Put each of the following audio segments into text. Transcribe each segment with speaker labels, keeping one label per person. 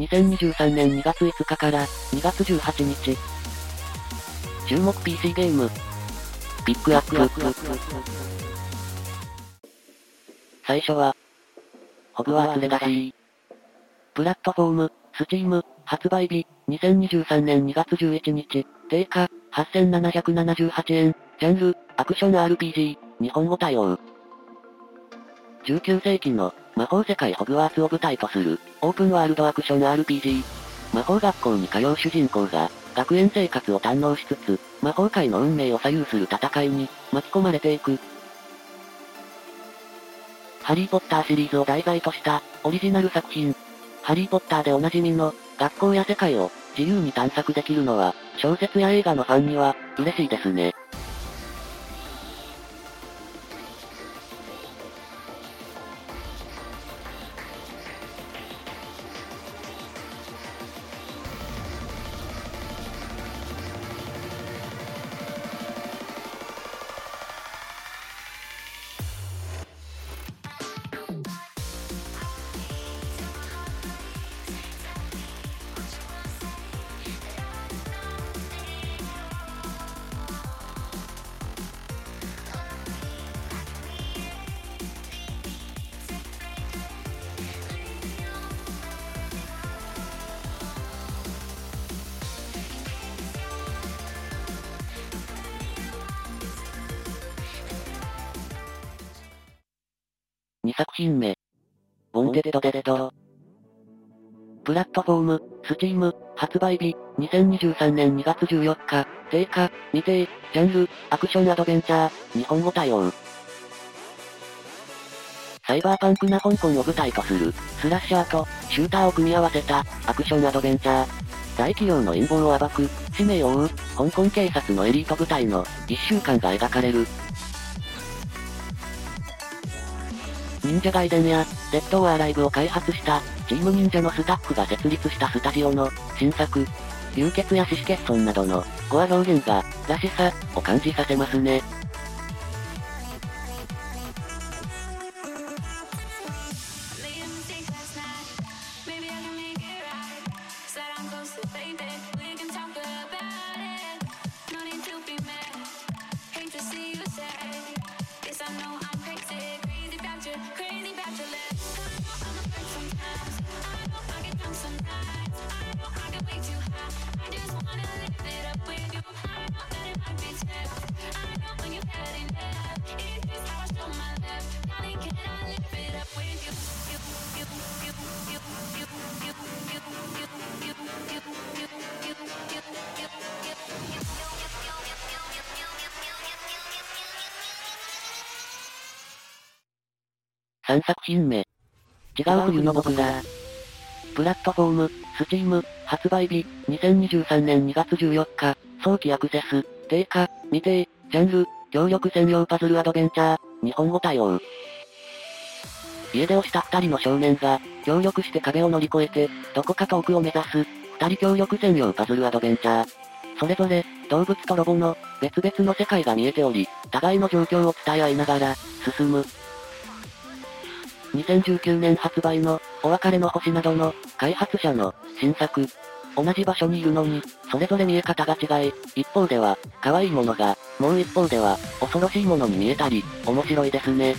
Speaker 1: 2023年2月5日から2月18日。注目 PC ゲーム。ピックアップ。最初は、ホグワーツレガシー。プラットフォーム、スチーム、発売日、2023年2月11日、定価、8778円、ジャンル、アクション RPG、日本語対応。19世紀の魔法世界ホグワーツを舞台とするオープンワールドアクション RPG。魔法学校に通う主人公が学園生活を堪能しつつ魔法界の運命を左右する戦いに巻き込まれていく。ハリーポッターシリーズを題材としたオリジナル作品。ハリーポッターでおなじみの学校や世界を自由に探索できるのは小説や映画のファンには嬉しいですね。2作品目。ボンデデドデデド。プラットフォーム、スチーム、発売日、2023年2月14日、定価、未定、ジャンル、アクションアドベンチャー、日本語対応。サイバーパンクな香港を舞台とする、スラッシャーと、シューターを組み合わせた、アクションアドベンチャー。大企業の陰謀を暴く、使命を追う、香港警察のエリート部隊の、一週間が描かれる。忍者ガイデンや、デッド・オア・ライブを開発した、チーム忍者のスタッフが設立したスタジオの、新作。流血や四死欠損などの、ゴア表現が、らしさ、を感じさせますね。3作品目。違う冬の僕ら。プラットフォーム、スチーム、発売日、2023年2月14日、早期アクセス、定価、未定、ジャンル、協力専用パズルアドベンチャー、日本語対応。家出をした二人の少年が、協力して壁を乗り越えて、どこか遠くを目指す、二人協力専用パズルアドベンチャー。それぞれ、動物とロボの、別々の世界が見えており、互いの状況を伝え合いながら、進む。2019年発売の、お別れの星などの、開発者の、新作。同じ場所にいるのに、それぞれ見え方が違い、一方では、可愛いものが、もう一方では、恐ろしいものに見えたり、面白いですね。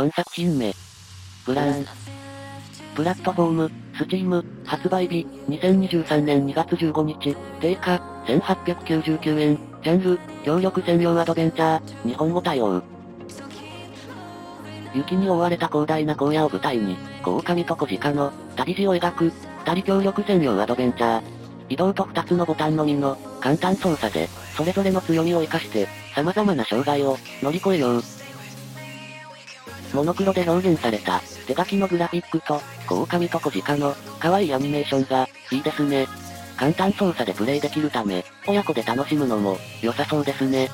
Speaker 1: 4作品目。ブラン。プラットフォーム、スチーム、発売日、2023年2月15日、定価、1899円、ジャンル、協力専用アドベンチャー、日本語対応。雪に覆われた広大な荒野を舞台に、小狼と小鹿の旅路を描く、二人協力専用アドベンチャー。移動と二つのボタンのみの簡単操作で、それぞれの強みを活かして、様々な障害を乗り越えよう。モノクロで表現された、手書きのグラフィックと、狼と小鹿の、可愛いアニメーションが、いいですね。簡単操作でプレイできるため、親子で楽しむのも、良さそうですね。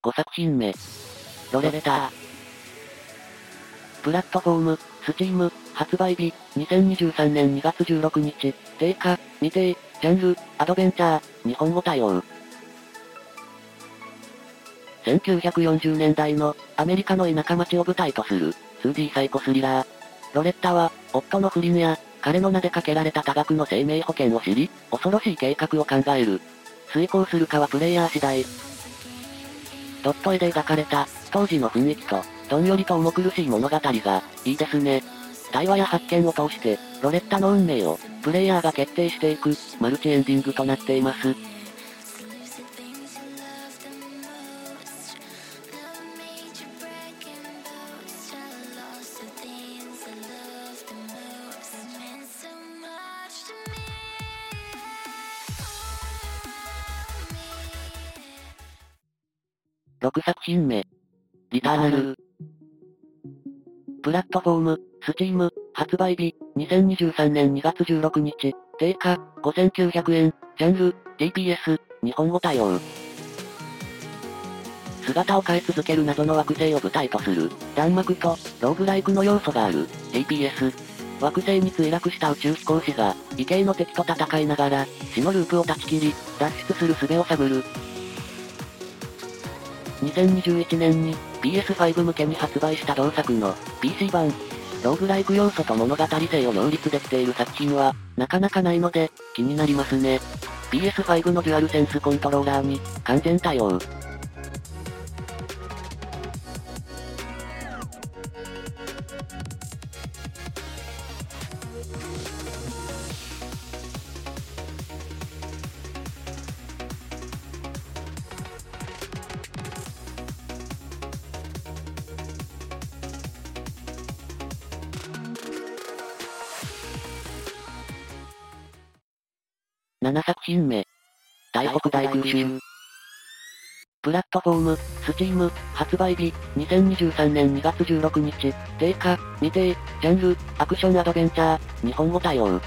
Speaker 1: 5作品目。ロレレター。プラットフォーム、スチーム、発売日、2023年2月16日、定価、未定、ジャンル、アドベンチャー、日本語対応。1940年代のアメリカの田舎町を舞台とする 2D サイコスリラー。ロレッタは、夫の不倫や、彼の名でかけられた多額の生命保険を知り、恐ろしい計画を考える。遂行するかはプレイヤー次第。ょっと絵で描かれた、当時の雰囲気と、どんよりと重苦しい物語が、いいですね。対話や発見を通して、ロレッタの運命を、プレイヤーが決定していく、マルチエンディングとなっています。6作品目。リターナル。プラットフォーム、スチーム、発売日、2023年2月16日、定価、5900円、ジャンル、DPS、日本語対応。姿を変え続ける謎の惑星を舞台とする、弾幕と、ローグライクの要素がある、DPS。惑星に墜落した宇宙飛行士が、異形の敵と戦いながら、死のループを断ち切り、脱出する術を探る、2021年に PS5 向けに発売した同作の PC 版。ローグライク要素と物語性を両立できている作品は、なかなかないので、気になりますね。PS5 のデュアルセンスコントローラーに、完全対応。7作品目。台北大空襲。プラットフォーム、スチーム、発売日、2023年2月16日、定価、未定、ジャンル、アクションアドベンチャー、日本語対応。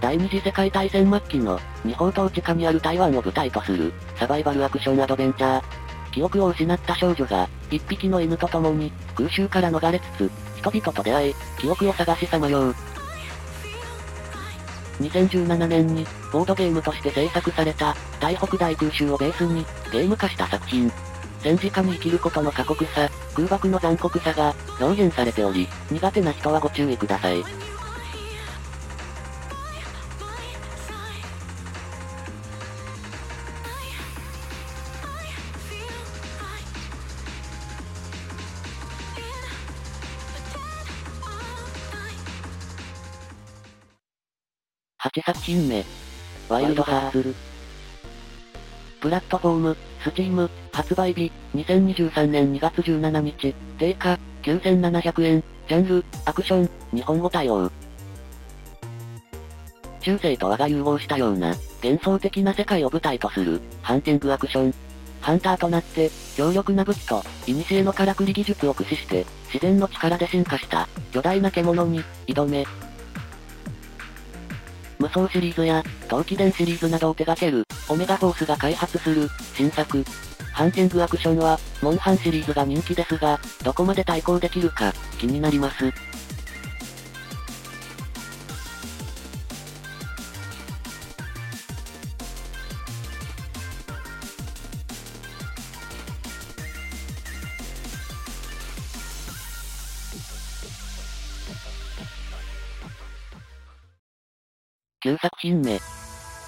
Speaker 1: 第二次世界大戦末期の、日本統治下にある台湾を舞台とする、サバイバルアクションアドベンチャー。記憶を失った少女が、一匹の犬と共に、空襲から逃れつつ、人々と出会い、記憶を探しさまよう。2017年に、ボードゲームとして制作された、台北大空襲をベースに、ゲーム化した作品。戦時下に生きることの過酷さ、空爆の残酷さが、表現されており、苦手な人はご注意ください。作品目。ワイルドハーツ。プラットフォーム、スチーム、発売日、2023年2月17日、定価、9700円、ジャンル、アクション、日本語対応。中世と和が融合したような、幻想的な世界を舞台とする、ハンティングアクション。ハンターとなって、強力な武器と、古のからくり技術を駆使して、自然の力で進化した、巨大な獣に、挑め、無双シリーズや、陶器伝シリーズなどを手掛ける、オメガフォースが開発する、新作。ハンティングアクションは、モンハンシリーズが人気ですが、どこまで対抗できるか、気になります。9作品目。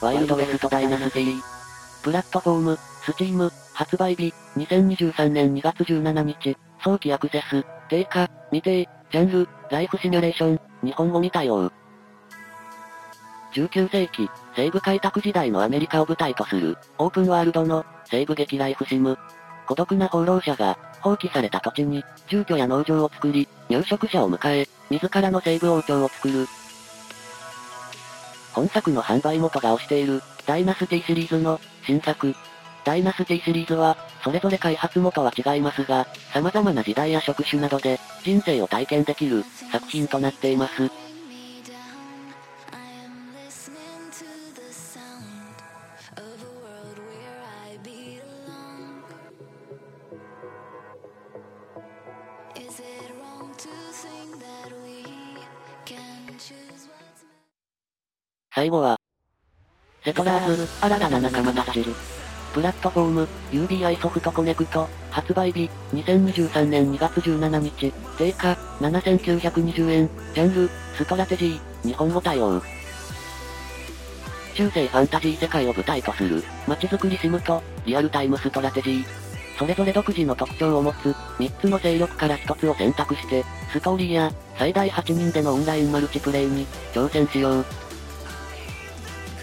Speaker 1: ワイルドウェストダイナスティ。プラットフォーム、スチーム、発売日、2023年2月17日、早期アクセス、定価、未定、ジャンル、ライフシミュレーション、日本語未対応。19世紀、西部開拓時代のアメリカを舞台とする、オープンワールドの、西部劇ライフシム。孤独な放浪者が、放棄された土地に、住居や農場を作り、入植者を迎え、自らの西部王朝を作る、本作の販売元が推している、ダイナスティシリーズの、新作。ダイナスティシリーズは、それぞれ開発元は違いますが、様々な時代や職種などで、人生を体験できる、作品となっています。最後は、セトラーズ、新たな仲間たち。プラットフォーム、 Ubisoft Connect、発売日、2023年2月17日、定価、7920円、ジャンル、ストラテジー、日本語対応。中世ファンタジー世界を舞台とする、街づくりシムと、リアルタイムストラテジー。それぞれ独自の特徴を持つ、3つの勢力から1つを選択して、ストーリーや、最大8人でのオンラインマルチプレイに、挑戦しよう。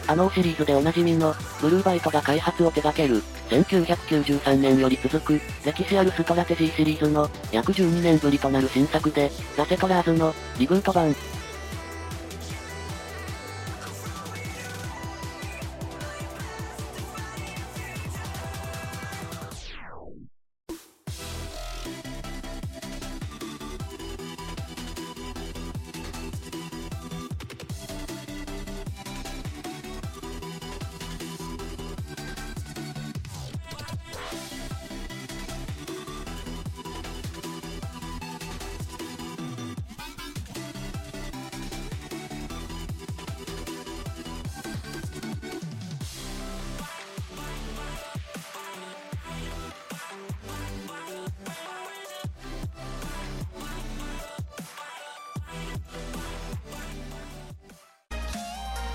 Speaker 1: あのシリーズでおなじみの、ブルーバイトが開発を手掛ける、1993年より続く、歴史あるストラテジーシリーズの、約12年ぶりとなる新作で、ザセトラーズの、リブート版、